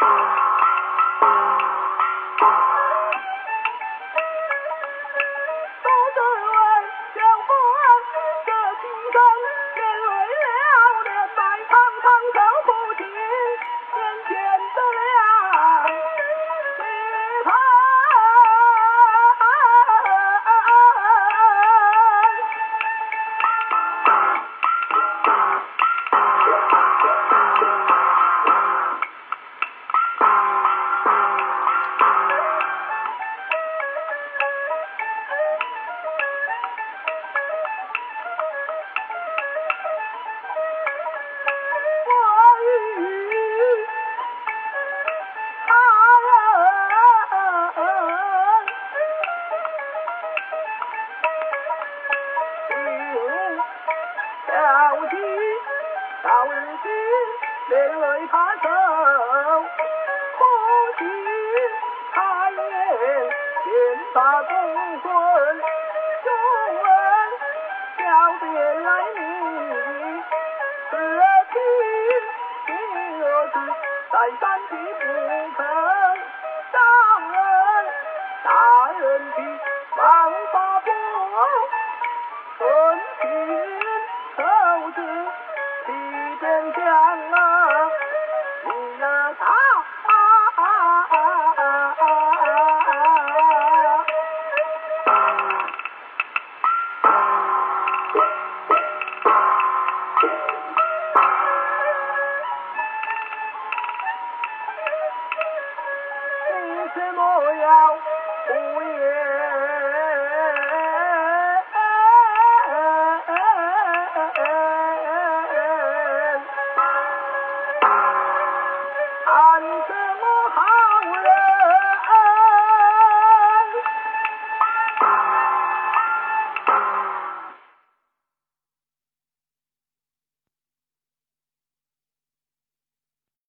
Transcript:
啊。知另为他受可惜他年见大功勋，终闻小别来你，何必今儿子在山地不肯大人大人的王八婆，春去。什么呀不也